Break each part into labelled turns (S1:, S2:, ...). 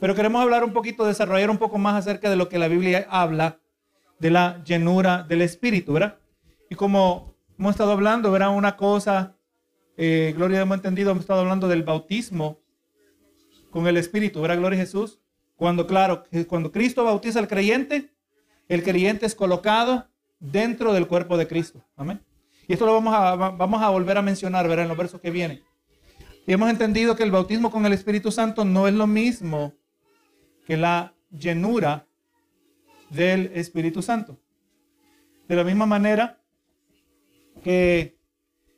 S1: Pero queremos hablar un poquito, desarrollar un poco más acerca de lo que la Biblia habla de la llenura del Espíritu, ¿verdad? Y como hemos estado hablando, ¿verdad? Una cosa, eh, Gloria, hemos entendido, hemos estado hablando del bautismo con el Espíritu, ¿verdad? Gloria a Jesús. Cuando, claro, cuando Cristo bautiza al creyente, el creyente es colocado dentro del cuerpo de Cristo. Amén. Y esto lo vamos a, vamos a volver a mencionar, ¿verdad? En los versos que vienen. Y hemos entendido que el bautismo con el Espíritu Santo no es lo mismo que la llenura del Espíritu Santo. De la misma manera que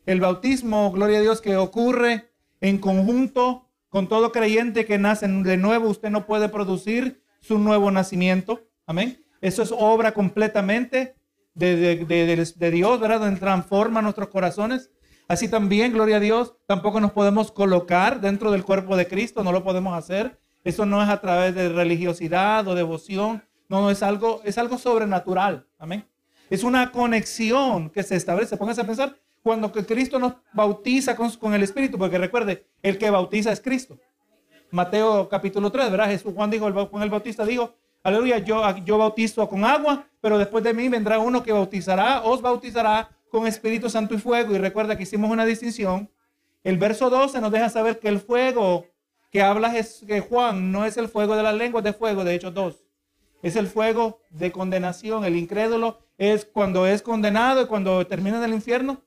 S1: el bautismo, gloria a Dios, que ocurre en conjunto con todo creyente que nace de nuevo, usted no puede producir su nuevo nacimiento. Amén. Eso es obra completamente de, Dios, ¿verdad? Donde transforma nuestros corazones. Así también, gloria a Dios, tampoco nos podemos colocar dentro del cuerpo de Cristo, no lo podemos hacer. Eso no es a través de religiosidad o devoción, no, es algo, es algo sobrenatural. Amén. Es una conexión que se establece. Pónganse a pensar cuando Cristo nos bautiza con, con, el Espíritu, porque recuerde, el que bautiza es Cristo. Mateo capítulo 3, ¿verdad? Jesús Juan dijo, Juan el Bautista dijo, aleluya, yo, yo bautizo con agua, pero después de mí vendrá uno que bautizará, os bautizará con Espíritu Santo y fuego. Y recuerda que hicimos una distinción. El verso 12 nos deja saber que el fuego que habla que Juan no es el fuego de las lenguas de fuego, de hecho dos. Es el fuego de condenación. El incrédulo es cuando es condenado y cuando termina en el infierno.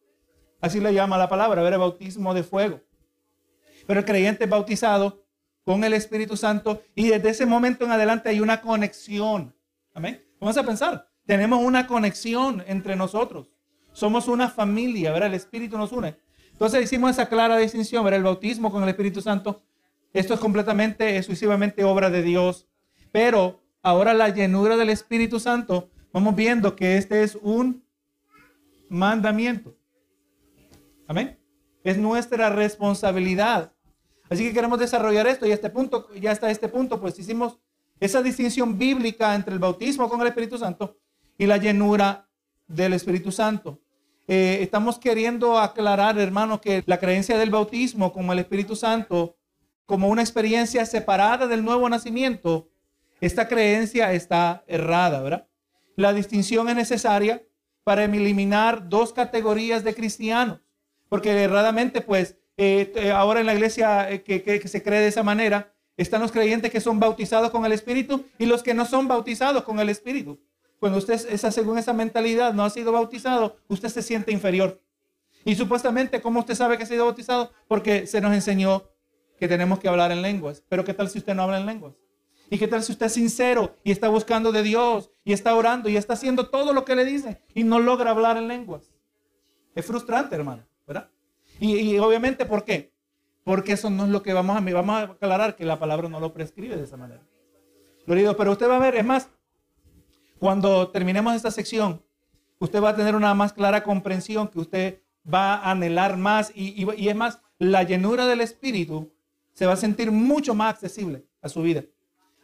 S1: Así le llama la palabra, ver el bautismo de fuego. Pero el creyente es bautizado con el Espíritu Santo y desde ese momento en adelante hay una conexión. Amén. Vamos a pensar, tenemos una conexión entre nosotros. Somos una familia, ¿verdad? El Espíritu nos une. Entonces hicimos esa clara distinción, ¿verdad? El bautismo con el Espíritu Santo. Esto es completamente, exclusivamente obra de Dios. Pero Ahora la llenura del Espíritu Santo, vamos viendo que este es un mandamiento. Amén. Es nuestra responsabilidad. Así que queremos desarrollar esto y este punto, ya hasta este punto, pues hicimos esa distinción bíblica entre el bautismo con el Espíritu Santo y la llenura del Espíritu Santo. Eh, estamos queriendo aclarar, hermano, que la creencia del bautismo como el Espíritu Santo, como una experiencia separada del nuevo nacimiento, esta creencia está errada, ¿verdad? La distinción es necesaria para eliminar dos categorías de cristianos, porque erradamente, pues, eh, eh, ahora en la iglesia eh, que, se cree de esa manera, están los creyentes que son bautizados con el Espíritu y los que no son bautizados con el Espíritu. Cuando usted, esa, según esa mentalidad, no ha sido bautizado, usted se siente inferior. Y supuestamente, ¿cómo usted sabe que ha sido bautizado? Porque se nos enseñó que tenemos que hablar en lenguas. Pero ¿qué tal si usted no habla en lenguas? ¿Y qué tal si usted es sincero y está buscando de Dios y está orando y está haciendo todo lo que le dice y no logra hablar en lenguas? Es frustrante, hermano, ¿verdad? Y, obviamente, ¿por qué? Porque eso no es lo que vamos a... Vamos a aclarar que la palabra no lo prescribe de esa manera. Pero usted va a ver, es más, cuando terminemos esta sección, usted va a tener una más clara comprensión que usted va a anhelar más y, y es más, la llenura del Espíritu se va a sentir mucho más accesible a su vida.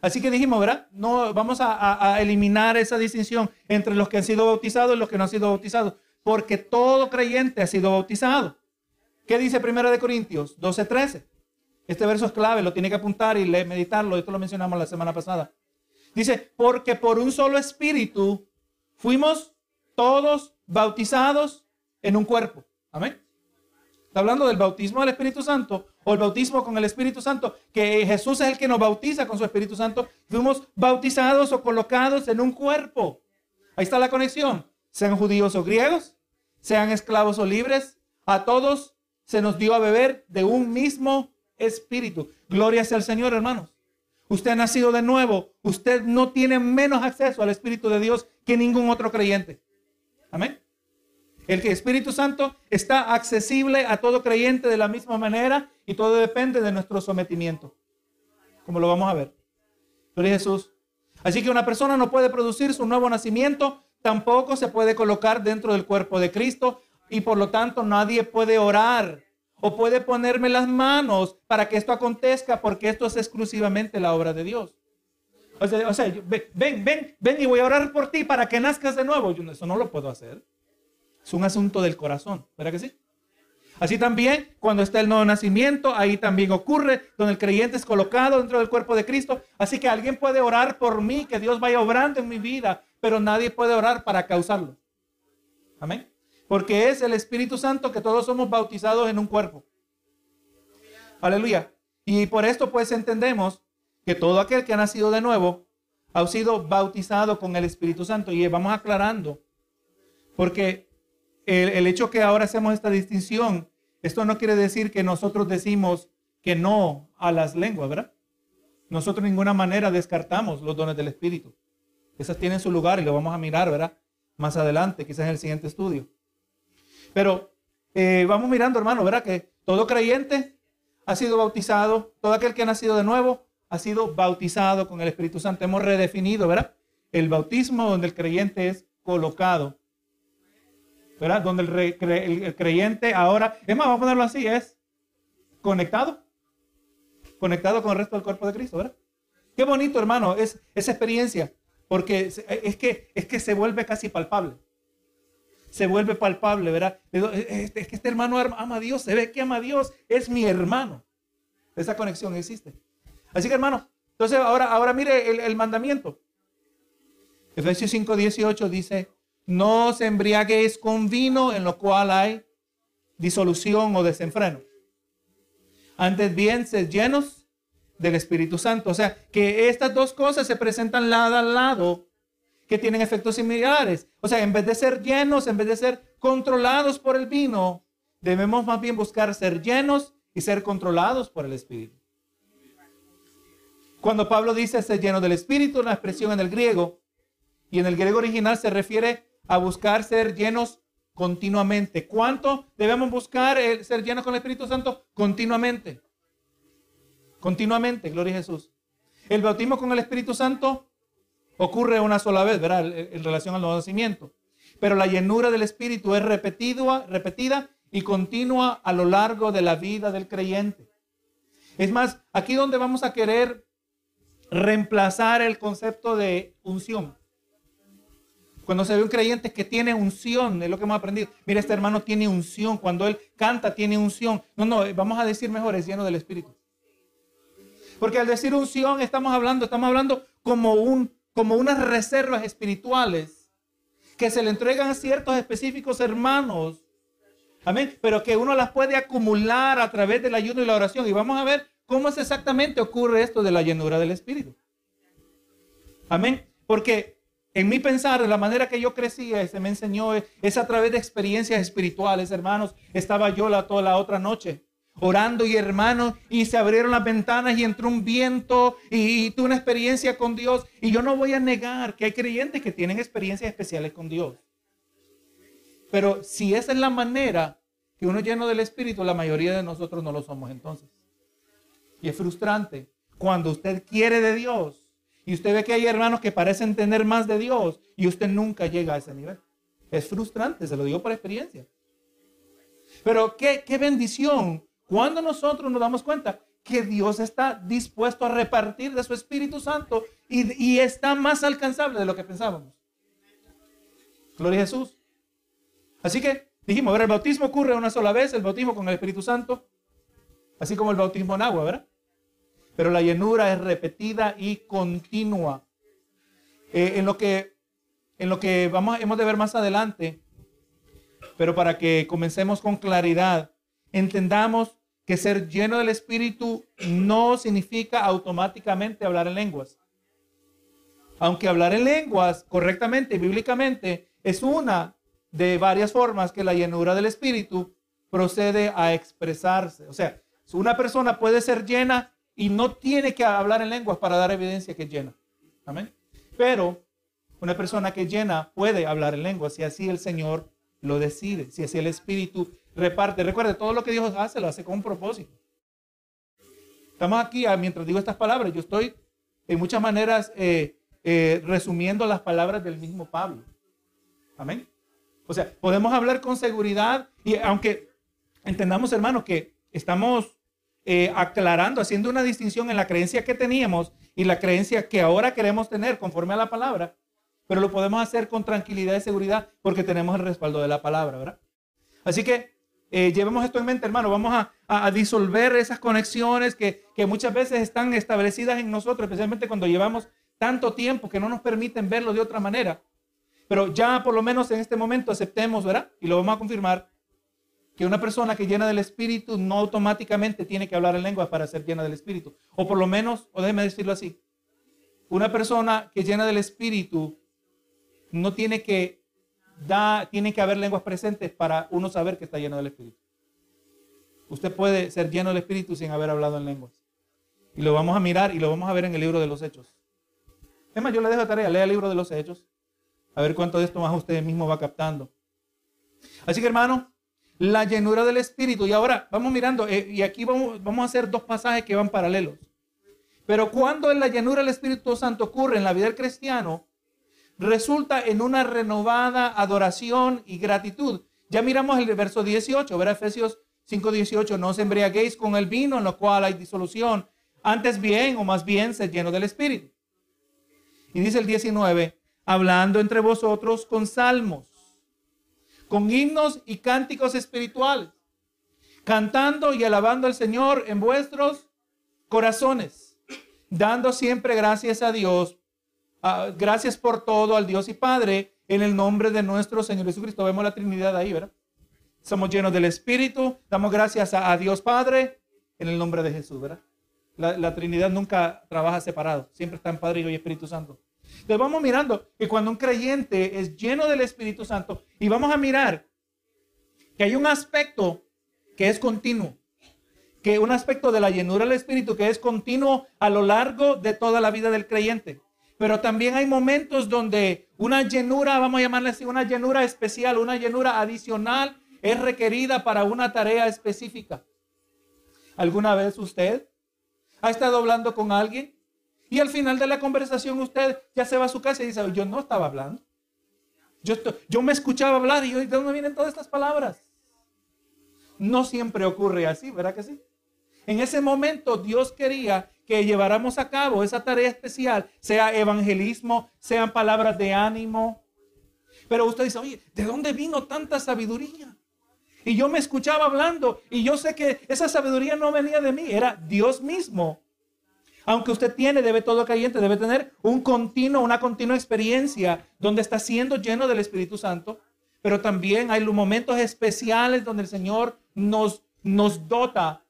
S1: Así que dijimos, ¿verdad? No, vamos a, eliminar esa distinción entre los que han sido bautizados y los que no han sido bautizados, porque todo creyente ha sido bautizado. ¿Qué dice Primera de Corintios 12:13? Este verso es clave, lo tiene que apuntar y meditarlo. Esto lo mencionamos la semana pasada. Dice, porque por un solo espíritu fuimos todos bautizados en un cuerpo. Amén. Está hablando del bautismo del Espíritu Santo o el bautismo con el Espíritu Santo, que Jesús es el que nos bautiza con su Espíritu Santo. Fuimos bautizados o colocados en un cuerpo. Ahí está la conexión. Sean judíos o griegos, sean esclavos o libres, a todos se nos dio a beber de un mismo espíritu. Gloria sea al Señor, hermanos. Usted ha nacido de nuevo. Usted no tiene menos acceso al Espíritu de Dios que ningún otro creyente. Amén. El Espíritu Santo está accesible a todo creyente de la misma manera y todo depende de nuestro sometimiento, como lo vamos a ver. Gloria Jesús. Así que una persona no puede producir su nuevo nacimiento, tampoco se puede colocar dentro del cuerpo de Cristo y por lo tanto nadie puede orar o puede ponerme las manos para que esto acontezca porque esto es exclusivamente la obra de Dios. O sea, ven, ven, ven y voy a orar por ti para que nazcas de nuevo. Yo eso no lo puedo hacer. Es un asunto del corazón, ¿verdad que sí? Así también, cuando está el nuevo nacimiento, ahí también ocurre, donde el creyente es colocado dentro del cuerpo de Cristo. Así que alguien puede orar por mí, que Dios vaya obrando en mi vida, pero nadie puede orar para causarlo. Amén. Porque es el Espíritu Santo que todos somos bautizados en un cuerpo. Aleluya. Y por esto pues entendemos que todo aquel que ha nacido de nuevo ha sido bautizado con el Espíritu Santo. Y vamos aclarando, porque el, hecho que ahora hacemos esta distinción esto no quiere decir que nosotros decimos que no a las lenguas, ¿verdad? Nosotros de ninguna manera descartamos los dones del Espíritu. Esas tienen su lugar y lo vamos a mirar, ¿verdad? Más adelante, quizás en el siguiente estudio. Pero eh, vamos mirando, hermano, ¿verdad? Que todo creyente ha sido bautizado, todo aquel que ha nacido de nuevo ha sido bautizado con el Espíritu Santo. Hemos redefinido, ¿verdad? El bautismo donde el creyente es colocado ¿verdad? Donde el, creyente ahora, es más, vamos a ponerlo así, es conectado, conectado con el resto del cuerpo de Cristo, ¿verdad? Qué bonito, hermano, es esa experiencia, porque es que, es que se vuelve casi palpable. Se vuelve palpable, ¿verdad? Es que este hermano ama a Dios, se ve que ama a Dios, es mi hermano. Esa conexión existe. Así que, hermano, entonces ahora, ahora mire el, el mandamiento. Efesios 5, 18 dice, no os embriaguéis con vino en lo cual hay disolución o desenfreno. Antes bien, sed llenos del Espíritu Santo. O sea, que estas dos cosas se presentan lado a lado, que tienen efectos similares. O sea, en vez de ser llenos, en vez de ser controlados por el vino, debemos más bien buscar ser llenos y ser controlados por el Espíritu. Cuando Pablo dice ser lleno del Espíritu, una expresión en el griego, y en el griego original se refiere a buscar ser llenos continuamente. ¿Cuánto debemos buscar ser llenos con el Espíritu Santo? Continuamente. Continuamente, gloria a Jesús. El bautismo con el Espíritu Santo ocurre una sola vez, ¿verdad? En relación al nacimiento. Pero la llenura del Espíritu es repetida, repetida y continua a lo largo de la vida del creyente. Es más, aquí donde vamos a querer reemplazar el concepto de unción. Cuando se ve un creyente que tiene unción, es lo que hemos aprendido. Mira, este hermano tiene unción. Cuando él canta, tiene unción. No, no, vamos a decir mejor, es lleno del Espíritu. Porque al decir unción, estamos hablando, estamos hablando como, un, como unas reservas espirituales que se le entregan a ciertos específicos hermanos. Amén. Pero que uno las puede acumular a través del ayuno y la oración. Y vamos a ver cómo es exactamente ocurre esto de la llenura del Espíritu. Amén. Porque en mi pensar, la manera que yo crecía, se me enseñó, es a través de experiencias espirituales, hermanos. Estaba yo la, toda la otra noche orando y hermanos, y se abrieron las ventanas y entró un viento y, y tuve una experiencia con Dios. Y yo no voy a negar que hay creyentes que tienen experiencias especiales con Dios. Pero si esa es la manera que uno lleno del Espíritu, la mayoría de nosotros no lo somos entonces. Y es frustrante cuando usted quiere de Dios y usted ve que hay hermanos que parecen tener más de Dios y usted nunca llega a ese nivel. Es frustrante, se lo digo por experiencia. Pero qué, qué bendición cuando nosotros nos damos cuenta que Dios está dispuesto a repartir de su Espíritu Santo y, y está más alcanzable de lo que pensábamos. Gloria a Jesús. Así que dijimos, ver, el bautismo ocurre una sola vez, el bautismo con el Espíritu Santo, así como el bautismo en agua, ¿verdad? Pero la llenura es repetida y continua. Eh, en, lo que, en lo que vamos, hemos de ver más adelante, pero para que comencemos con claridad, entendamos que ser lleno del Espíritu no significa automáticamente hablar en lenguas. Aunque hablar en lenguas correctamente, bíblicamente, es una de varias formas que la llenura del Espíritu procede a expresarse. O sea, una persona puede ser llena y no tiene que hablar en lenguas para dar evidencia que es llena. Amén. Pero una persona que llena puede hablar en lenguas si así el Señor lo decide, si así el Espíritu reparte. Recuerde, todo lo que Dios hace lo hace con un propósito. Estamos aquí, ah, mientras digo estas palabras, yo estoy en muchas maneras eh, eh, resumiendo las palabras del mismo Pablo. Amén. O sea, podemos hablar con seguridad y aunque entendamos, hermanos, que estamos eh, aclarando, haciendo una distinción en la creencia que teníamos y la creencia que ahora queremos tener conforme a la palabra, pero lo podemos hacer con tranquilidad y seguridad porque tenemos el respaldo de la palabra, ¿verdad? Así que eh, llevemos esto en mente, hermano. Vamos a, disolver esas conexiones que, que muchas veces están establecidas en nosotros, especialmente cuando llevamos tanto tiempo que no nos permiten verlo de otra manera. Pero ya por lo menos en este momento aceptemos, ¿verdad? Y lo vamos a confirmar, que una persona que llena del Espíritu no automáticamente tiene que hablar en lengua para ser llena del Espíritu. O por lo menos, o déjeme decirlo así, una persona que llena del Espíritu no tiene que da, tiene que haber lenguas presentes para uno saber que está lleno del Espíritu. Usted puede ser lleno del Espíritu sin haber hablado en lenguas. Y lo vamos a mirar y lo vamos a ver en el libro de los Hechos. Es más, yo le dejo tarea, lea el libro de los Hechos. A ver cuánto de esto más usted mismo va captando. Así que hermano, la llenura del Espíritu. Y ahora vamos mirando, eh, y aquí vamos, vamos a hacer dos pasajes que van paralelos. Pero cuando la llenura del Espíritu Santo ocurre en la vida del cristiano, resulta en una renovada adoración y gratitud. Ya miramos el verso 18, ver Efesios 5:18, no os embriaguéis con el vino en lo cual hay disolución, antes bien o más bien se lleno del Espíritu. Y dice el 19, hablando entre vosotros con salmos, con himnos y cánticos espirituales, cantando y alabando al Señor en vuestros corazones dando siempre gracias a Dios, gracias por todo al Dios y Padre, en el nombre de nuestro Señor Jesucristo. Vemos la Trinidad ahí, ¿verdad? Somos llenos del Espíritu, damos gracias a, Dios Padre en el nombre de Jesús, ¿verdad? La, Trinidad nunca trabaja separado, siempre está en Padre, Hijo y Espíritu Santo. Entonces vamos mirando que cuando un creyente es lleno del Espíritu Santo, y vamos a mirar que hay un aspecto que es continuo que un aspecto de la llenura del Espíritu que es continuo a lo largo de toda la vida del creyente. Pero también hay momentos donde una llenura, vamos a llamarle así, una llenura especial, una llenura adicional es requerida para una tarea específica. ¿Alguna vez usted ha estado hablando con alguien y al final de la conversación usted ya se va a su casa y dice, yo no estaba hablando? Yo, yo me escuchaba hablar y yo, ¿de dónde vienen todas estas palabras? No siempre ocurre así, ¿verdad que sí? En ese momento Dios quería que lleváramos a cabo esa tarea especial, sea evangelismo, sean palabras de ánimo. Pero usted dice, oye, ¿de dónde vino tanta sabiduría? Y yo me escuchaba hablando y yo sé que esa sabiduría no venía de mí, era Dios mismo. Aunque usted tiene, debe todo creyente, debe tener un continuo, una continua experiencia donde está siendo lleno del Espíritu Santo. Pero también hay momentos especiales donde el Señor nos, nos dota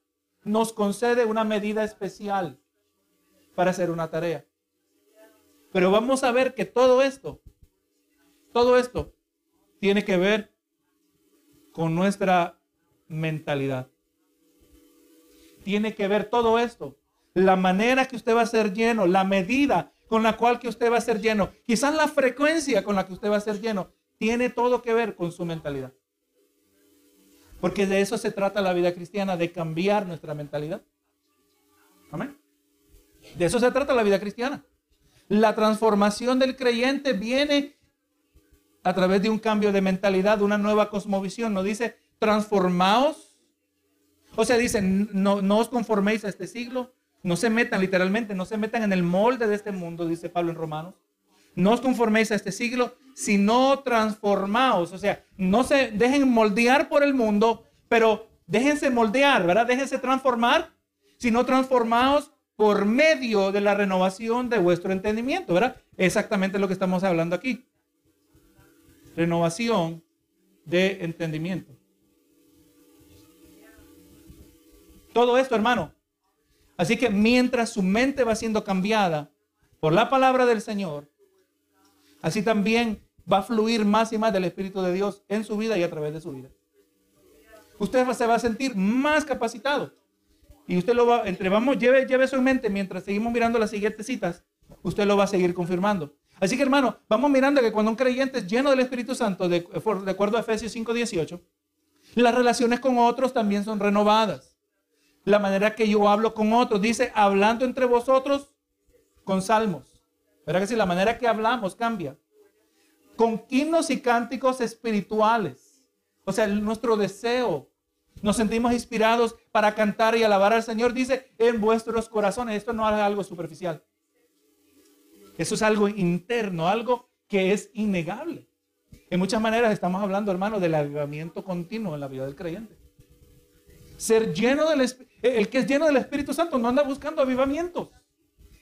S1: nos concede una medida especial para hacer una tarea. Pero vamos a ver que todo esto, todo esto tiene que ver con nuestra mentalidad. Tiene que ver todo esto, la manera que usted va a ser lleno, la medida con la cual que usted va a ser lleno, quizás la frecuencia con la que usted va a ser lleno, tiene todo que ver con su mentalidad. Porque de eso se trata la vida cristiana, de cambiar nuestra mentalidad. Amén. De eso se trata la vida cristiana. La transformación del creyente viene a través de un cambio de mentalidad, una nueva cosmovisión. No dice transformaos. O sea, dice, no, no os conforméis a este siglo. No se metan literalmente, no se metan en el molde de este mundo, dice Pablo en Romanos. No os conforméis a este siglo, sino transformaos. O sea, no se dejen moldear por el mundo, pero déjense moldear, ¿verdad? Déjense transformar, sino transformaos por medio de la renovación de vuestro entendimiento, ¿verdad? Exactamente lo que estamos hablando aquí. Renovación de entendimiento. Todo esto, hermano. Así que mientras su mente va siendo cambiada por la palabra del Señor, así también va a fluir más y más del Espíritu de Dios en su vida y a través de su vida. Usted se va a sentir más capacitado. Y usted lo va, entre vamos, lleve, lleve eso en mente mientras seguimos mirando las siguientes citas, usted lo va a seguir confirmando. Así que hermano, vamos mirando que cuando un creyente es lleno del Espíritu Santo, de, de acuerdo a Efesios 5:18, las relaciones con otros también son renovadas. La manera que yo hablo con otros, dice, hablando entre vosotros con salmos. ¿Verdad que si la manera que hablamos cambia? Con himnos y cánticos espirituales. O sea, nuestro deseo. Nos sentimos inspirados para cantar y alabar al Señor. Dice, en vuestros corazones. Esto no es algo superficial. Eso es algo interno, algo que es innegable. En muchas maneras estamos hablando, hermano, del avivamiento continuo en la vida del creyente. ser lleno del Espíritu. El que es lleno del Espíritu Santo no anda buscando avivamientos.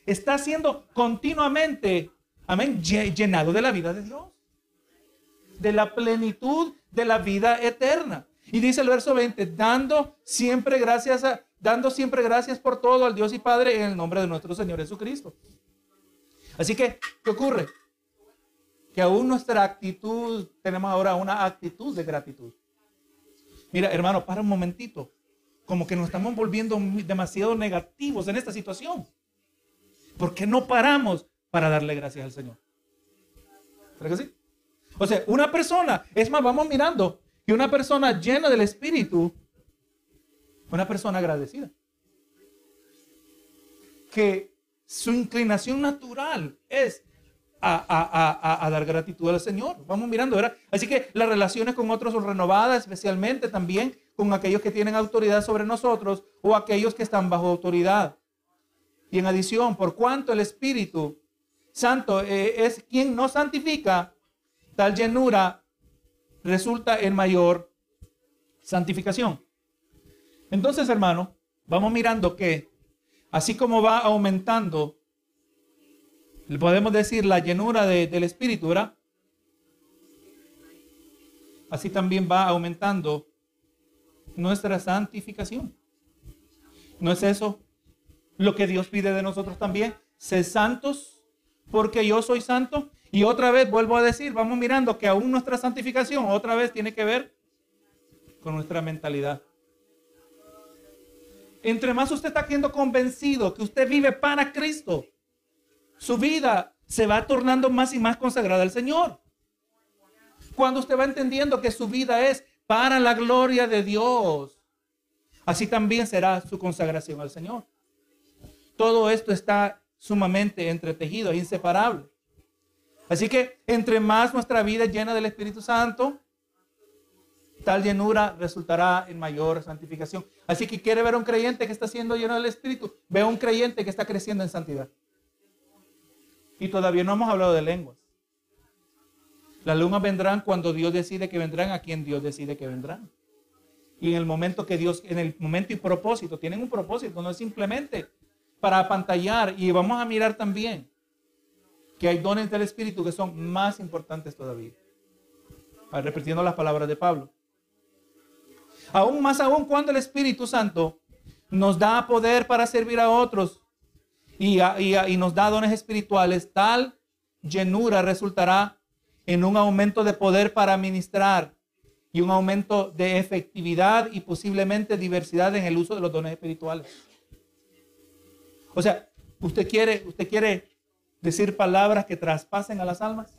S1: Está siendo continuamente, amén, llenado de la vida de Dios. De la plenitud de la vida eterna. Y dice el verso 20, dando siempre gracias a, dando siempre gracias por todo al Dios y Padre en el nombre de nuestro Señor Jesucristo. Así que, ¿qué ocurre? Que aún nuestra actitud, tenemos ahora una actitud de gratitud. Mira, hermano, para un momentito. Como que nos estamos volviendo demasiado negativos en esta situación. ¿Por qué no paramos para darle gracias al Señor? ¿Verdad que sí? O sea, una persona, es más, vamos mirando, y una persona llena del Espíritu, una persona agradecida. Que su inclinación natural es a, dar gratitud al Señor. Vamos mirando, ¿verdad? Así que las relaciones con otros son renovadas, especialmente también con aquellos que tienen autoridad sobre nosotros o aquellos que están bajo autoridad. Y en adición, por cuanto el Espíritu Santo eh, es quien nos santifica, tal llenura resulta en mayor santificación. Entonces, hermano, vamos mirando que así como va aumentando, podemos decir la llenura del Espíritu, ¿verdad? Así también va aumentando nuestra santificación. ¿No es eso lo que Dios pide de nosotros también? Ser santos porque yo soy santo. Y otra vez vuelvo a decir, vamos mirando que aún nuestra santificación otra vez tiene que ver con nuestra mentalidad. Entre más usted está siendo convencido que usted vive para Cristo, su vida se va tornando más y más consagrada al Señor. Cuando usted va entendiendo que su vida es para la gloria de Dios, así también será su consagración al Señor. Todo esto está sumamente entretejido, inseparable. Así que entre más nuestra vida es llena del Espíritu Santo, tal llenura resultará en mayor santificación. Así que quiere ver a un creyente que está siendo lleno del Espíritu, ve a un creyente que está creciendo en santidad. Y todavía no hemos hablado de lenguas. Las lenguas vendrán cuando Dios decide que vendrán a quien Dios decide que vendrán. Y en el momento que Dios, en el momento y propósito, tienen un propósito, no es simplemente para apantallar. Y vamos a mirar también que hay dones del Espíritu que son más importantes todavía. Repitiendo las palabras de Pablo. Aún más aún cuando el Espíritu Santo nos da poder para servir a otros y, y, nos da dones espirituales, tal llenura resultará en un aumento de poder para ministrar y un aumento de efectividad y posiblemente diversidad en el uso de los dones espirituales. O sea, usted quiere, usted quiere decir palabras que traspasen a las almas.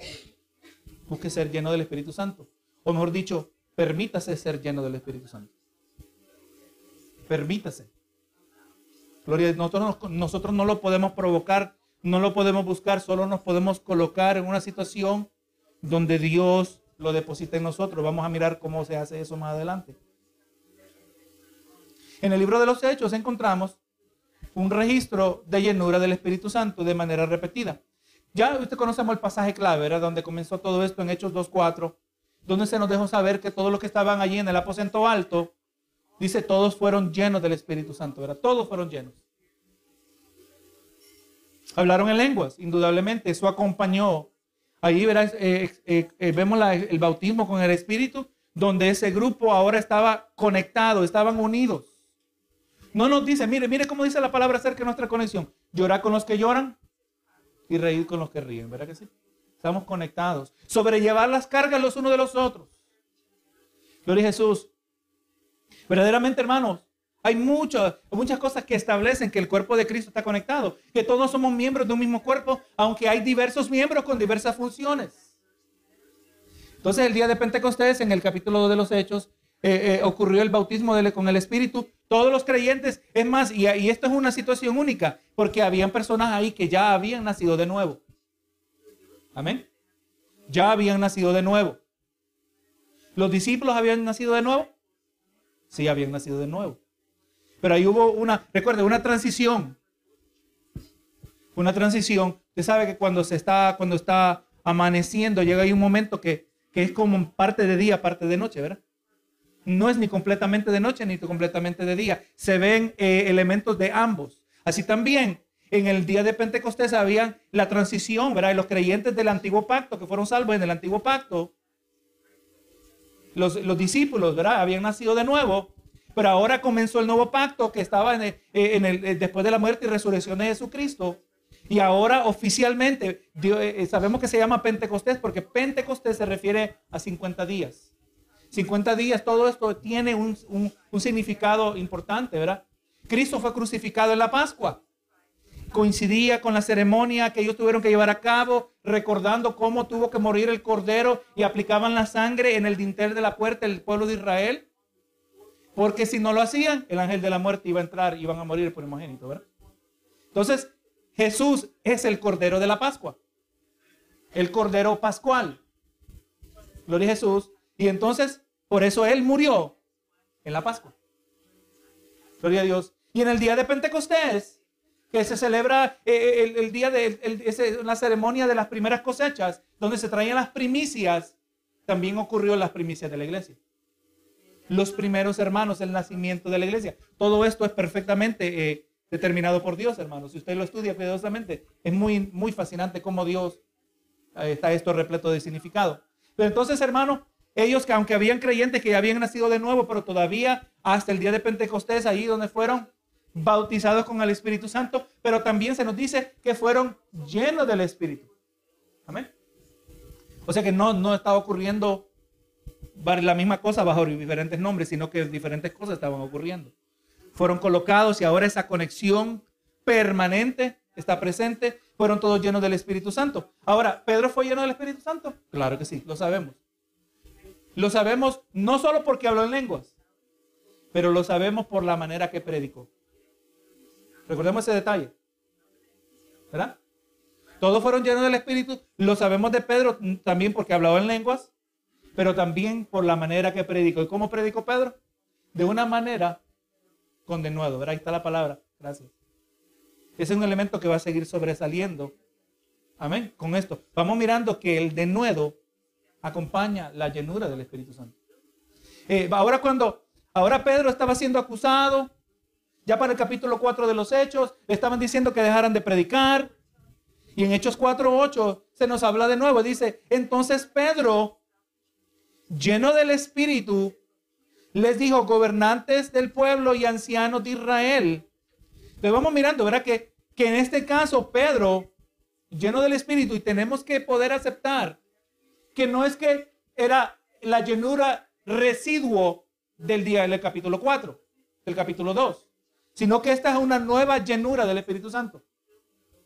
S1: Busque ser lleno del Espíritu Santo. O mejor dicho, Permítase ser lleno del Espíritu Santo. Permítase. Gloria, nosotros, nosotros no lo podemos provocar, no lo podemos buscar, solo nos podemos colocar en una situación donde Dios lo deposita en nosotros. Vamos a mirar cómo se hace eso más adelante. En el libro de los Hechos encontramos un registro de llenura del Espíritu Santo de manera repetida. Ya usted conocemos el pasaje clave, ¿verdad? Donde comenzó todo esto en Hechos 2.4 donde se nos dejó saber que todos los que estaban allí en el aposento alto, dice, todos fueron llenos del Espíritu Santo, ¿verdad? Todos fueron llenos. Hablaron en lenguas, indudablemente, eso acompañó. Ahí verás, eh, eh, eh, vemos el bautismo con el Espíritu, donde ese grupo ahora estaba conectado, estaban unidos. No nos dice, mire, mire cómo dice la palabra acerca de nuestra conexión. Llorar con los que lloran y reír con los que ríen, ¿verdad que sí? Estamos conectados. Sobrellevar las cargas los unos de los otros. Gloria a Jesús. Verdaderamente, hermanos, hay muchas, muchas cosas que establecen que el cuerpo de Cristo está conectado. Que todos somos miembros de un mismo cuerpo, aunque hay diversos miembros con diversas funciones. Entonces, el día de Pentecostés, en el capítulo 2 de los Hechos, eh, eh, ocurrió el bautismo con el Espíritu. Todos los creyentes, es más, y, y esto es una situación única, porque habían personas ahí que ya habían nacido de nuevo. Amén. Ya habían nacido de nuevo. ¿Los discípulos habían nacido de nuevo? Sí, habían nacido de nuevo. Pero ahí hubo una, recuerde, una transición. Una transición. Usted sabe que cuando se está, cuando está amaneciendo, llega ahí un momento que, que es como parte de día, parte de noche, ¿verdad? No es ni completamente de noche ni completamente de día. Se ven eh, elementos de ambos. Así también, en el día de Pentecostés había la transición, ¿verdad? los creyentes del antiguo pacto, que fueron salvos en el antiguo pacto, los, discípulos, ¿verdad? Habían nacido de nuevo, pero ahora comenzó el nuevo pacto que estaba en el, eh, después de la muerte y resurrección de Jesucristo. Y ahora oficialmente eh, sabemos que se llama Pentecostés porque Pentecostés se refiere a 50 días. 50 días, todo esto tiene un, un significado importante, ¿verdad? Cristo fue crucificado en la Pascua coincidía con la ceremonia que ellos tuvieron que llevar a cabo, recordando cómo tuvo que morir el cordero y aplicaban la sangre en el dintel de la puerta del pueblo de Israel. Porque si no lo hacían, el ángel de la muerte iba a entrar y iban a morir por primogénito, ¿verdad? Entonces, Jesús es el cordero de la Pascua, el cordero pascual. Gloria a Jesús. Y entonces, por eso Él murió en la Pascua. Gloria a Dios. Y en el día de Pentecostés, que se celebra eh, eh, el, día de la ceremonia de las primeras cosechas, donde se traían las primicias, también ocurrió las primicias de la iglesia. Los primeros hermanos, el nacimiento de la iglesia. Todo esto es perfectamente eh, determinado por Dios, hermanos. Si usted lo estudia cuidadosamente, es muy, muy fascinante cómo Dios está esto repleto de significado. Pero entonces, hermanos, ellos que aunque habían creyentes que ya habían nacido de nuevo, pero todavía hasta el día de Pentecostés, ahí donde fueron, bautizados con el Espíritu Santo, pero también se nos dice que fueron llenos del Espíritu. Amén. O sea que no, no estaba ocurriendo la misma cosa bajo diferentes nombres, sino que diferentes cosas estaban ocurriendo. Fueron colocados y ahora esa conexión permanente está presente. Fueron todos llenos del Espíritu Santo. Ahora, ¿Pedro fue lleno del Espíritu Santo? Claro que sí, lo sabemos. Lo sabemos no solo porque habló en lenguas, pero lo sabemos por la manera que predicó. Recordemos ese detalle. ¿Verdad? Todos fueron llenos del Espíritu. Lo sabemos de Pedro también porque hablaba en lenguas, pero también por la manera que predicó. ¿Y cómo predicó Pedro? De una manera con denuedo. ¿verdad? Ahí está la palabra. Gracias. Ese es un elemento que va a seguir sobresaliendo. Amén. Con esto. Vamos mirando que el denuedo acompaña la llenura del Espíritu Santo. Eh, ahora cuando, ahora Pedro estaba siendo acusado, ya para el capítulo 4 de los Hechos, estaban diciendo que dejaran de predicar. Y en Hechos 4.8 se nos habla de nuevo. Dice, entonces Pedro, lleno del Espíritu, les dijo, gobernantes del pueblo y ancianos de Israel. Le vamos mirando, ¿verdad? Que, que en este caso Pedro, lleno del Espíritu, y tenemos que poder aceptar que no es que era la llenura residuo del día del capítulo 4, del capítulo 2 sino que esta es una nueva llenura del Espíritu Santo.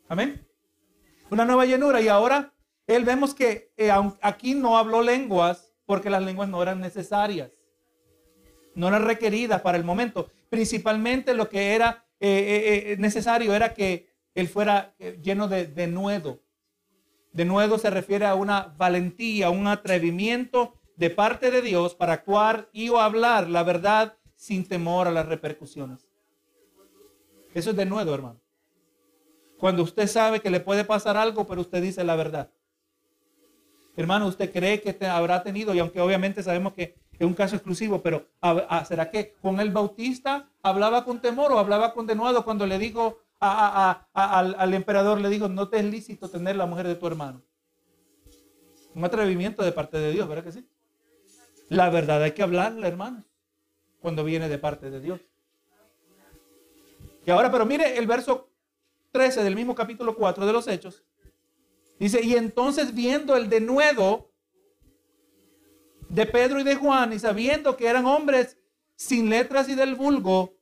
S1: Amén. Una nueva llenura. Y ahora él vemos que eh, aquí no habló lenguas porque las lenguas no eran necesarias, no eran requeridas para el momento. Principalmente lo que era eh, eh, necesario era que él fuera lleno de, de. De nuevo se refiere a una valentía, un atrevimiento de parte de Dios para actuar y o hablar la verdad sin temor a las repercusiones. Eso es de nuevo, hermano. Cuando usted sabe que le puede pasar algo, pero usted dice la verdad. Hermano, usted cree que habrá tenido, y aunque obviamente sabemos que es un caso exclusivo, pero ¿será que con el bautista hablaba con temor o hablaba con denuado cuando le dijo al, al, emperador, le dijo, no te es lícito tener la mujer de tu hermano? Un atrevimiento de parte de Dios, ¿verdad que sí? La verdad hay que hablarla, hermano, cuando viene de parte de Dios. Y ahora, pero mire el verso 13 del mismo capítulo 4 de los Hechos. Dice, y entonces viendo el denuedo de Pedro y de Juan y sabiendo que eran hombres sin letras y del vulgo,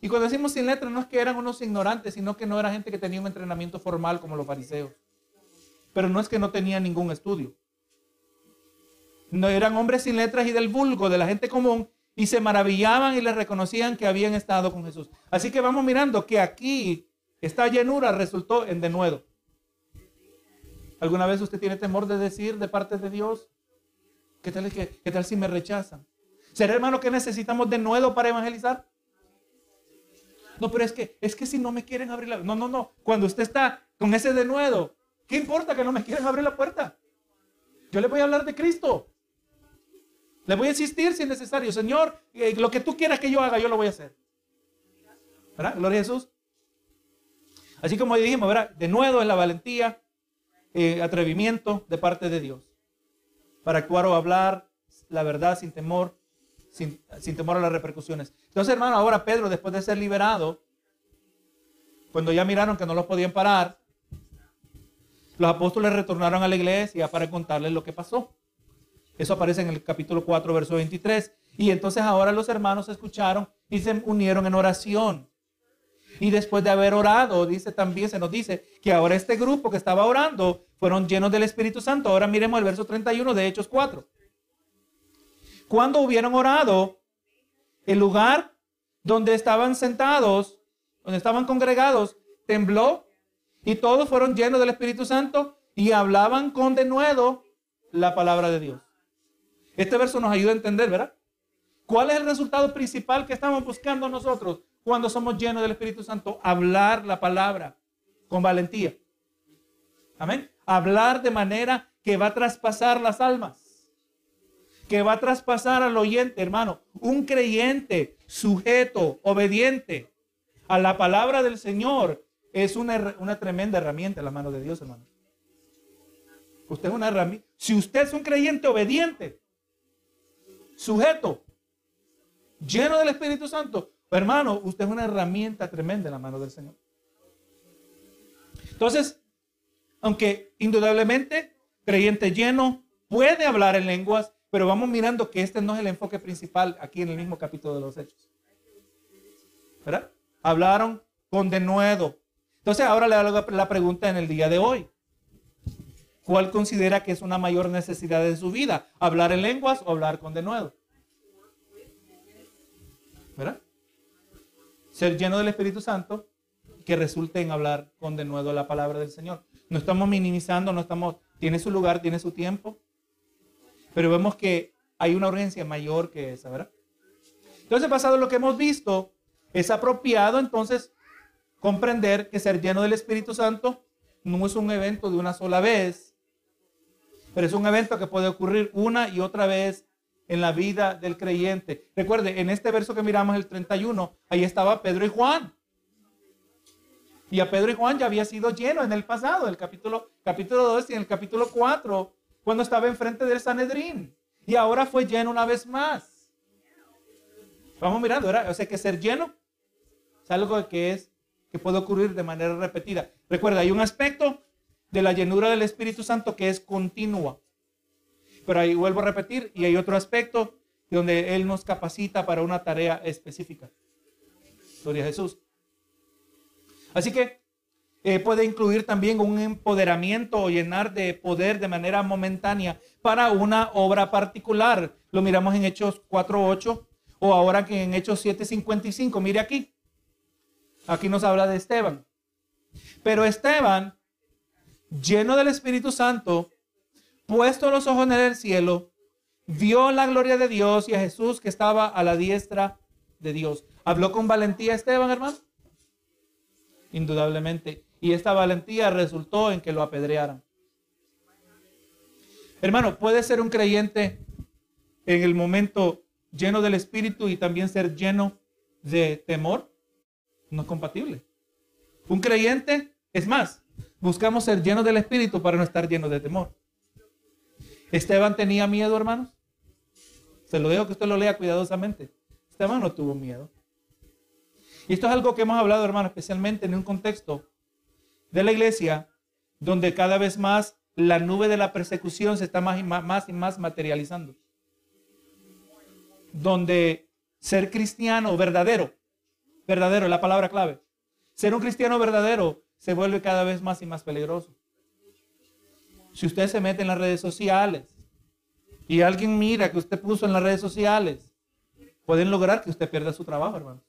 S1: y cuando decimos sin letras no es que eran unos ignorantes, sino que no era gente que tenía un entrenamiento formal como los fariseos. Pero no es que no tenían ningún estudio. No eran hombres sin letras y del vulgo, de la gente común, y se maravillaban y les reconocían que habían estado con Jesús. Así que vamos mirando que aquí esta llenura resultó en denuedo. ¿Alguna vez usted tiene temor de decir de parte de Dios? ¿Qué tal, qué, qué tal si me rechazan? ¿Será hermano que necesitamos denuedo para evangelizar? No, pero es que, es que si no me quieren abrir la... No, no, no. Cuando usted está con ese denuedo, ¿qué importa que no me quieran abrir la puerta? Yo le voy a hablar de Cristo. Le voy a insistir si es necesario. Señor, eh, lo que tú quieras que yo haga, yo lo voy a hacer. ¿Verdad? Gloria a Jesús. Así como dijimos, ¿verdad? De nuevo es la valentía, eh, atrevimiento de parte de Dios. Para actuar o hablar la verdad sin temor, sin, sin temor a las repercusiones. Entonces, hermano, ahora Pedro, después de ser liberado, cuando ya miraron que no lo podían parar, los apóstoles retornaron a la iglesia para contarles lo que pasó. Eso aparece en el capítulo 4, verso 23. Y entonces ahora los hermanos escucharon y se unieron en oración. Y después de haber orado, dice también, se nos dice que ahora este grupo que estaba orando fueron llenos del Espíritu Santo. Ahora miremos el verso 31 de Hechos 4. Cuando hubieron orado, el lugar donde estaban sentados, donde estaban congregados, tembló y todos fueron llenos del Espíritu Santo y hablaban con denuedo la palabra de Dios. Este verso nos ayuda a entender, ¿verdad? ¿Cuál es el resultado principal que estamos buscando nosotros cuando somos llenos del Espíritu Santo? Hablar la palabra con valentía. Amén. Hablar de manera que va a traspasar las almas. Que va a traspasar al oyente, hermano. Un creyente sujeto, obediente a la palabra del Señor es una, una tremenda herramienta en la mano de Dios, hermano. Usted es una herramienta. Si usted es un creyente obediente, sujeto, lleno del Espíritu Santo, hermano, usted es una herramienta tremenda en la mano del Señor. Entonces, aunque indudablemente creyente lleno puede hablar en lenguas, pero vamos mirando que este no es el enfoque principal aquí en el mismo capítulo de los Hechos. ¿Verdad? Hablaron con denuedo, entonces ahora le hago la pregunta en el día de hoy. ¿Cuál considera que es una mayor necesidad de su vida? ¿Hablar en lenguas o hablar con denuedo? ¿Verdad? Ser lleno del Espíritu Santo que resulte en hablar con denuedo la palabra del Señor. No estamos minimizando, no estamos, tiene su lugar, tiene su tiempo, pero vemos que hay una urgencia mayor que esa, ¿verdad? Entonces, basado en lo que hemos visto, es apropiado entonces comprender que ser lleno del Espíritu Santo no es un evento de una sola vez, pero es un evento que puede ocurrir una y otra vez en la vida del creyente. Recuerde, en este verso que miramos, el 31, ahí estaba Pedro y Juan. Y a Pedro y Juan ya había sido lleno en el pasado, el capítulo, capítulo 2 y en el capítulo 4, cuando estaba enfrente del Sanedrín. Y ahora fue lleno una vez más. Vamos mirando, ¿verdad? O sea que ser lleno es algo que es que puede ocurrir de manera repetida. Recuerda, hay un aspecto de la llenura del Espíritu Santo que es continua. Pero ahí vuelvo a repetir, y hay otro aspecto donde Él nos capacita para una tarea específica. Gloria a Jesús. Así que eh, puede incluir también un empoderamiento o llenar de poder de manera momentánea para una obra particular. Lo miramos en Hechos 4.8 o ahora que en Hechos 7.55. Mire aquí. Aquí nos habla de Esteban. Pero Esteban, lleno del Espíritu Santo, puesto los ojos en el cielo, vio la gloria de Dios y a Jesús que estaba a la diestra de Dios. ¿Habló con valentía Esteban, hermano? Indudablemente. Y esta valentía resultó en que lo apedrearan. Hermano, puede ser un creyente en el momento lleno del Espíritu y también ser lleno de temor. No es compatible. Un creyente, es más, buscamos ser llenos del Espíritu para no estar llenos de temor. Esteban tenía miedo, hermanos. Se lo dejo que usted lo lea cuidadosamente. Esteban no tuvo miedo. Y esto es algo que hemos hablado, hermano, especialmente en un contexto de la iglesia donde cada vez más la nube de la persecución se está más y más, más, y más materializando. Donde ser cristiano verdadero verdadero, la palabra clave. Ser un cristiano verdadero se vuelve cada vez más y más peligroso. Si usted se mete en las redes sociales y alguien mira que usted puso en las redes sociales, pueden lograr que usted pierda su trabajo, hermano.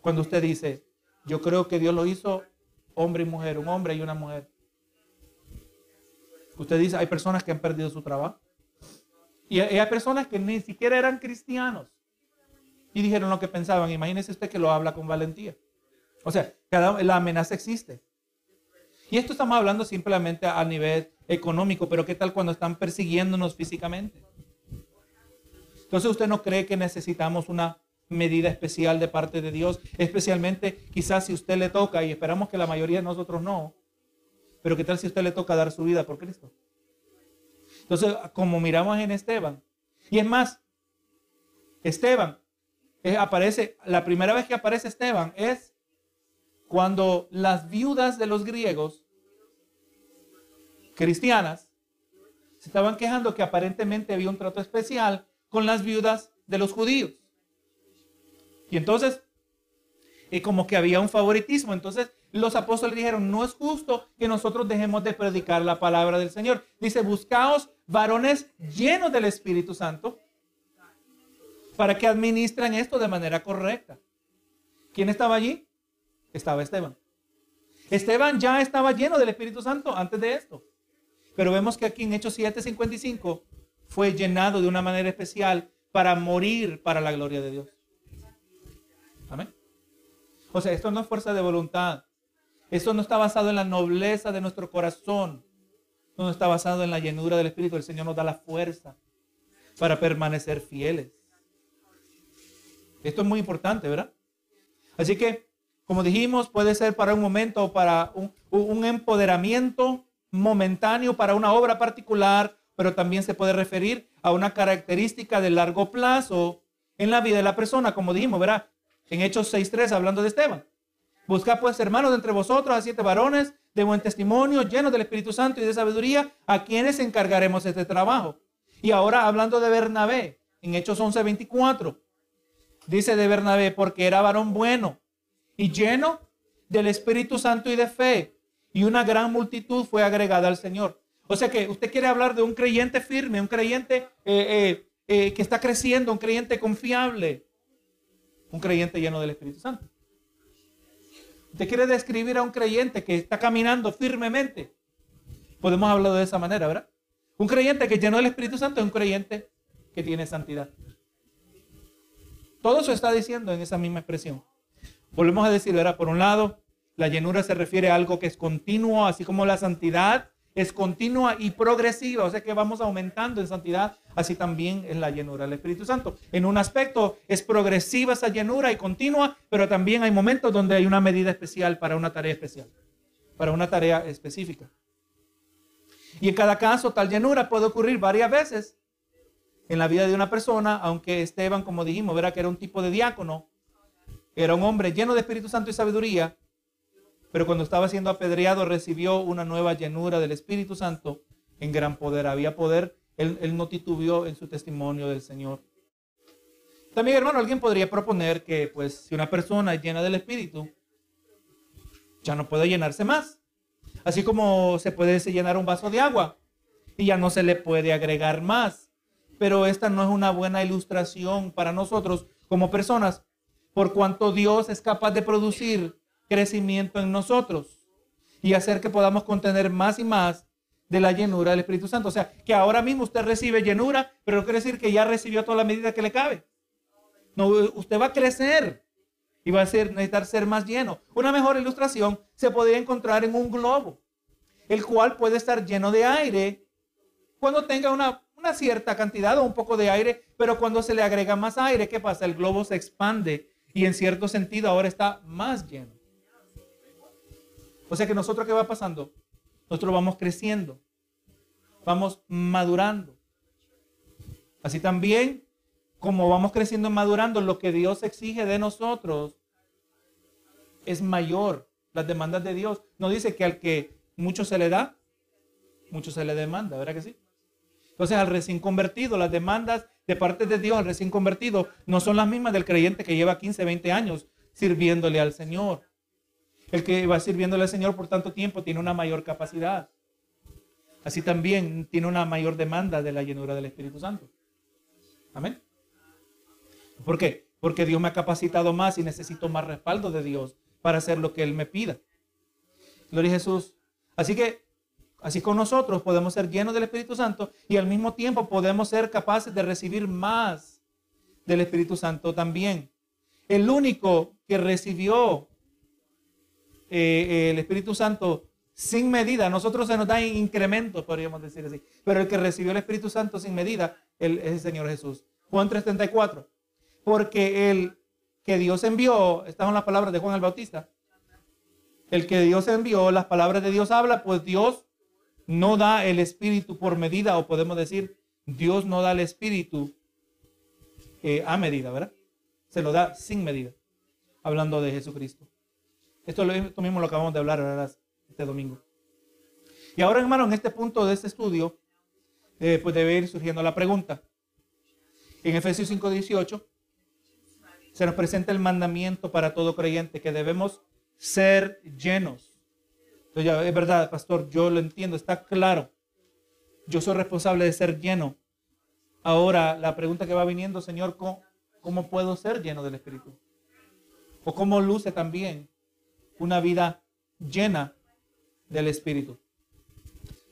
S1: Cuando usted dice, yo creo que Dios lo hizo hombre y mujer, un hombre y una mujer. Usted dice, hay personas que han perdido su trabajo. Y hay personas que ni siquiera eran cristianos y dijeron lo que pensaban. Imagínese usted que lo habla con valentía. O sea, cada, la amenaza existe. Y esto estamos hablando simplemente a nivel económico, pero ¿qué tal cuando están persiguiéndonos físicamente? Entonces usted no cree que necesitamos una medida especial de parte de Dios, especialmente quizás si usted le toca, y esperamos que la mayoría de nosotros no, pero qué tal si usted le toca dar su vida por Cristo. Entonces, como miramos en Esteban, y es más, Esteban eh, aparece, la primera vez que aparece Esteban es cuando las viudas de los griegos cristianas se estaban quejando que aparentemente había un trato especial con las viudas de los judíos. Y entonces, y como que había un favoritismo. Entonces, los apóstoles dijeron, no es justo que nosotros dejemos de predicar la palabra del Señor. Dice, buscaos varones llenos del Espíritu Santo para que administren esto de manera correcta. ¿Quién estaba allí? Estaba Esteban. Esteban ya estaba lleno del Espíritu Santo antes de esto. Pero vemos que aquí en Hechos 7:55 fue llenado de una manera especial para morir para la gloria de Dios. Amén. O sea, esto no es fuerza de voluntad. Esto no está basado en la nobleza de nuestro corazón. No está basado en la llenura del Espíritu. El Señor nos da la fuerza para permanecer fieles. Esto es muy importante, ¿verdad? Así que, como dijimos, puede ser para un momento para un, empoderamiento momentáneo para una obra particular, pero también se puede referir a una característica de largo plazo en la vida de la persona, como dijimos, ¿verdad? En Hechos 6.3, hablando de Esteban. Busca pues, hermanos, entre vosotros a siete varones de buen testimonio, llenos del Espíritu Santo y de sabiduría, a quienes encargaremos este trabajo. Y ahora hablando de Bernabé, en Hechos 11.24, dice de Bernabé, porque era varón bueno y lleno del Espíritu Santo y de fe, y una gran multitud fue agregada al Señor. O sea que usted quiere hablar de un creyente firme, un creyente eh, eh, eh, que está creciendo, un creyente confiable, un creyente lleno del Espíritu Santo. Usted quiere describir a un creyente que está caminando firmemente. Podemos hablar de esa manera, ¿verdad? Un creyente que lleno del Espíritu Santo es un creyente que tiene santidad. Todo eso está diciendo en esa misma expresión. Volvemos a decir, ¿verdad? Por un lado, la llenura se refiere a algo que es continuo, así como la santidad es continua y progresiva, o sea que vamos aumentando en santidad, así también en la llenura del Espíritu Santo. En un aspecto es progresiva esa llenura y continua, pero también hay momentos donde hay una medida especial para una tarea especial, para una tarea específica. Y en cada caso, tal llenura puede ocurrir varias veces en la vida de una persona, aunque Esteban, como dijimos, verá que era un tipo de diácono, era un hombre lleno de Espíritu Santo y sabiduría, pero cuando estaba siendo apedreado recibió una nueva llenura del Espíritu Santo en gran poder. Había poder, él, no titubeó en su testimonio del Señor. También, hermano, alguien podría proponer que, pues, si una persona es llena del Espíritu, ya no puede llenarse más. Así como se puede llenar un vaso de agua y ya no se le puede agregar más. Pero esta no es una buena ilustración para nosotros como personas, por cuanto Dios es capaz de producir crecimiento en nosotros y hacer que podamos contener más y más de la llenura del Espíritu Santo. O sea, que ahora mismo usted recibe llenura, pero no quiere decir que ya recibió toda la medida que le cabe. No, usted va a crecer y va a ser, necesitar ser más lleno. Una mejor ilustración se podría encontrar en un globo, el cual puede estar lleno de aire cuando tenga una, una cierta cantidad o un poco de aire, pero cuando se le agrega más aire, ¿qué pasa? El globo se expande y en cierto sentido ahora está más lleno. O sea que nosotros, ¿qué va pasando? Nosotros vamos creciendo, vamos madurando. Así también, como vamos creciendo y madurando, lo que Dios exige de nosotros es mayor. Las demandas de Dios. No dice que al que mucho se le da, mucho se le demanda, ¿verdad que sí? Entonces al recién convertido, las demandas de parte de Dios al recién convertido no son las mismas del creyente que lleva 15, 20 años sirviéndole al Señor. El que va sirviéndole al Señor por tanto tiempo tiene una mayor capacidad. Así también tiene una mayor demanda de la llenura del Espíritu Santo. Amén. ¿Por qué? Porque Dios me ha capacitado más y necesito más respaldo de Dios para hacer lo que Él me pida. Gloria a Jesús. Así que, así con nosotros podemos ser llenos del Espíritu Santo y al mismo tiempo podemos ser capaces de recibir más del Espíritu Santo también. El único que recibió eh, el Espíritu Santo sin medida. Nosotros se nos da incrementos, podríamos decir así. Pero el que recibió el Espíritu Santo sin medida es el Señor Jesús. Juan 3:34. Porque el que Dios envió, estas son las palabras de Juan el Bautista. El que Dios envió, las palabras de Dios habla, pues Dios no da el espíritu por medida, o podemos decir, Dios no da el espíritu eh, a medida, ¿verdad? Se lo da sin medida, hablando de Jesucristo. Esto, esto mismo lo acabamos de hablar este domingo. Y ahora, hermano, en este punto de este estudio, eh, pues debe ir surgiendo la pregunta. En Efesios 5:18 se nos presenta el mandamiento para todo creyente que debemos ser llenos es verdad, pastor, yo lo entiendo, está claro. Yo soy responsable de ser lleno. Ahora, la pregunta que va viniendo, Señor, ¿cómo, puedo ser lleno del Espíritu? ¿O cómo luce también una vida llena del Espíritu?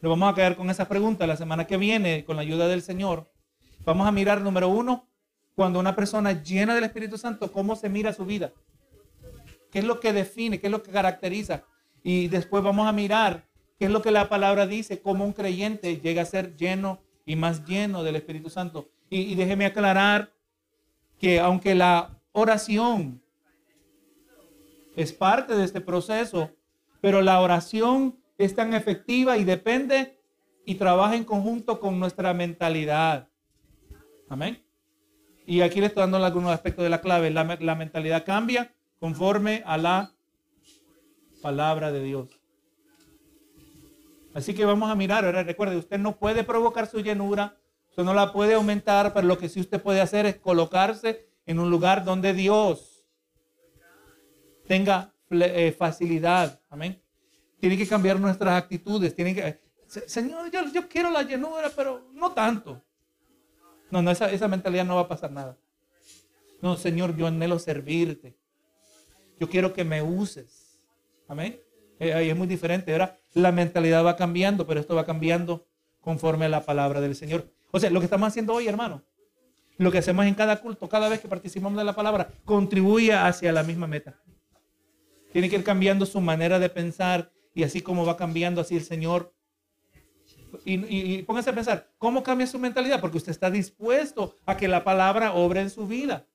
S1: Nos vamos a quedar con esa pregunta la semana que viene, con la ayuda del Señor. Vamos a mirar, número uno, cuando una persona llena del Espíritu Santo, cómo se mira su vida. ¿Qué es lo que define? ¿Qué es lo que caracteriza? Y después vamos a mirar qué es lo que la palabra dice, cómo un creyente llega a ser lleno y más lleno del Espíritu Santo. Y, déjeme aclarar que aunque la oración es parte de este proceso, pero la oración es tan efectiva y depende y trabaja en conjunto con nuestra mentalidad. Amén. Y aquí le estoy dando algunos aspectos de la clave. La, la mentalidad cambia conforme a la palabra de Dios. Así que vamos a mirar, recuerde, usted no puede provocar su llenura, usted no la puede aumentar, pero lo que sí usted puede hacer es colocarse en un lugar donde Dios tenga eh, facilidad. Amén. Tiene que cambiar nuestras actitudes. Tiene que, Señor, yo, yo, quiero la llenura, pero no tanto. No, no, esa, esa mentalidad no va a pasar nada. No, Señor, yo anhelo servirte. Yo quiero que me uses. Amén. Eh, ahí es muy diferente. Ahora la mentalidad va cambiando, pero esto va cambiando conforme a la palabra del Señor. O sea, lo que estamos haciendo hoy, hermano, lo que hacemos en cada culto, cada vez que participamos de la palabra, contribuye hacia la misma meta. Tiene que ir cambiando su manera de pensar y así como va cambiando así el Señor. Y, y, póngase a pensar, ¿cómo cambia su mentalidad? Porque usted está dispuesto a que la palabra obre en su vida.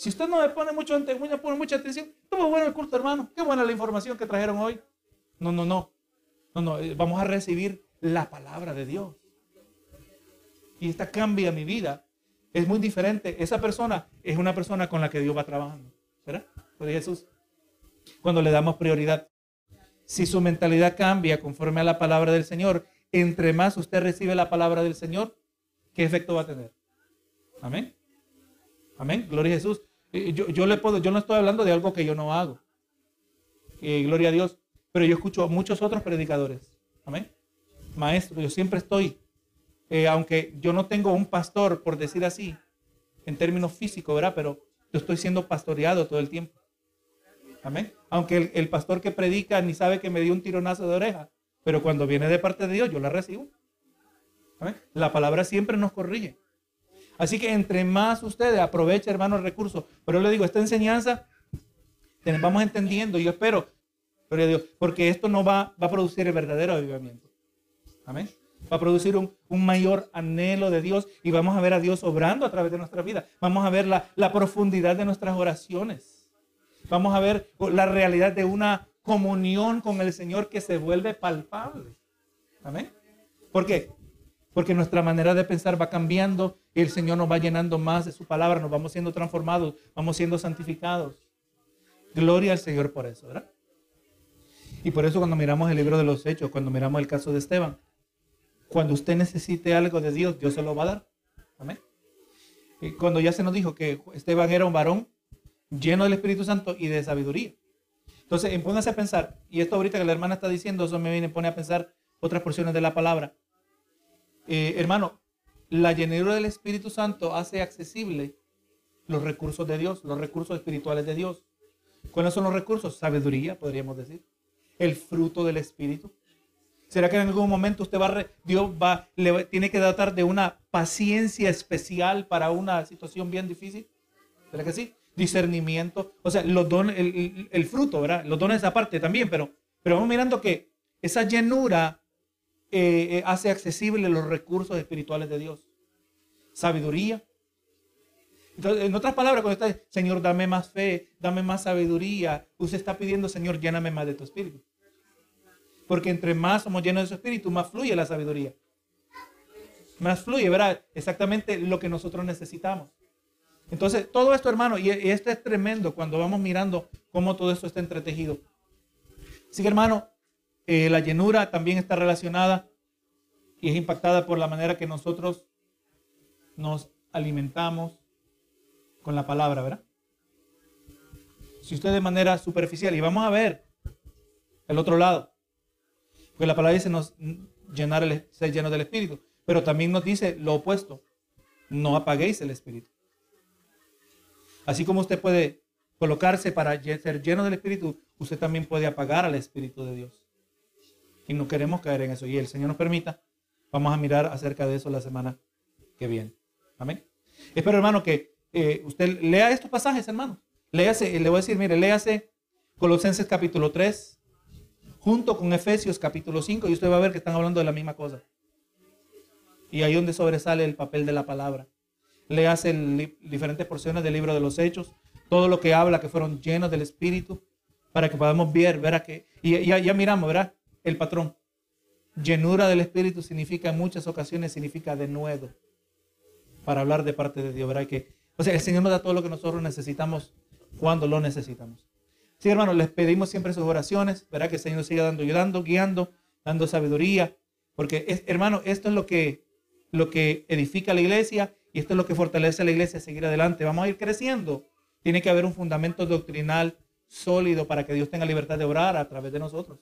S1: Si usted no le pone mucho, pone mucha atención, estuvo bueno el culto, hermano. Qué buena la información que trajeron hoy. No, no, no. No, no. Eh, vamos a recibir la palabra de Dios. Y esta cambia mi vida. Es muy diferente. Esa persona es una persona con la que Dios va trabajando. ¿Verdad? Por Jesús. Cuando le damos prioridad. Si su mentalidad cambia conforme a la palabra del Señor, entre más usted recibe la palabra del Señor, ¿qué efecto va a tener? Amén. Amén. Gloria a Jesús. Yo, le puedo, yo no estoy hablando de algo que yo no hago. Eh, gloria a Dios. Pero yo escucho a muchos otros predicadores. Amén. Maestro, yo siempre estoy, eh, aunque yo no tengo un pastor, por decir así, en términos físicos, ¿verdad? Pero yo estoy siendo pastoreado todo el tiempo. Amén. Aunque el, pastor que predica ni sabe que me dio un tironazo de oreja, pero cuando viene de parte de Dios, yo la recibo. La palabra siempre nos corrige. Así que entre más ustedes aprovechen, hermanos, el recurso. Pero yo le digo, esta enseñanza, vamos entendiendo, yo espero, porque esto no va, va a producir el verdadero avivamiento. Amén. Va a producir un, mayor anhelo de Dios y vamos a ver a Dios obrando a través de nuestra vida. Vamos a ver la, la profundidad de nuestras oraciones. Vamos a ver la realidad de una comunión con el Señor que se vuelve palpable. Amén. ¿Por qué? Porque nuestra manera de pensar va cambiando y el Señor nos va llenando más de su palabra, nos vamos siendo transformados, vamos siendo santificados. Gloria al Señor por eso, ¿verdad? Y por eso cuando miramos el libro de los Hechos, cuando miramos el caso de Esteban, cuando usted necesite algo de Dios, Dios se lo va a dar. Amén. Cuando ya se nos dijo que Esteban era un varón lleno del Espíritu Santo y de sabiduría. Entonces, póngase a pensar, y esto ahorita que la hermana está diciendo, eso me viene, pone a pensar otras porciones de la palabra. Eh, hermano, la llenura del Espíritu Santo hace accesible los recursos de Dios, los recursos espirituales de Dios. ¿Cuáles son los recursos? Sabiduría, podríamos decir. El fruto del Espíritu. ¿Será que en algún momento usted va, Dios va, tiene que tratar de una paciencia especial para una situación bien difícil? ¿Será que sí? Discernimiento. O sea, los dones, el, fruto, ¿verdad? Los dones aparte también, pero, pero vamos mirando que esa llenura eh, eh, hace accesible los recursos espirituales de Dios. Sabiduría, Entonces, en otras palabras, cuando está, Señor, dame más fe, dame más sabiduría, usted está pidiendo, Señor, lléname más de tu espíritu. Porque entre más somos llenos de su espíritu, más fluye la sabiduría. Más fluye, ¿verdad? Exactamente lo que nosotros necesitamos. Entonces, todo esto, hermano, y esto es tremendo cuando vamos mirando cómo todo esto está entretejido. Así que, hermano, eh, la llenura también está relacionada y es impactada por la manera que nosotros nos alimentamos con la palabra, ¿verdad? Si usted de manera superficial, y vamos a ver el otro lado, porque la palabra dice nos llenar el, ser lleno del Espíritu, pero también nos dice lo opuesto, no apaguéis el Espíritu. Así como usted puede colocarse para ser lleno del Espíritu, usted también puede apagar al Espíritu de Dios. Y no queremos caer en eso. Y el Señor nos permita, vamos a mirar acerca de eso la semana que viene. Amén. Espero, hermano, que eh, usted lea estos pasajes, hermano. Léase, le voy a decir, mire, léase Colosenses capítulo 3, junto con Efesios capítulo 5, y usted va a ver que están hablando de la misma cosa. Y ahí donde sobresale el papel de la palabra. Léase diferentes porciones del libro de los Hechos, todo lo que habla que fueron llenos del Espíritu, para que podamos ver, ver que, y ya, ya miramos, ¿verdad? El patrón. Llenura del Espíritu significa en muchas ocasiones, significa de nuevo para hablar de parte de Dios, ¿verdad? Que, o sea, el Señor nos da todo lo que nosotros necesitamos cuando lo necesitamos. Sí, hermanos, les pedimos siempre sus oraciones, ¿verdad? Que el Señor siga dando, ayudando, guiando, dando sabiduría, porque, es, hermano, esto es lo que, lo que edifica la iglesia y esto es lo que fortalece a la iglesia a seguir adelante. Vamos a ir creciendo. Tiene que haber un fundamento doctrinal sólido para que Dios tenga libertad de orar a través de nosotros.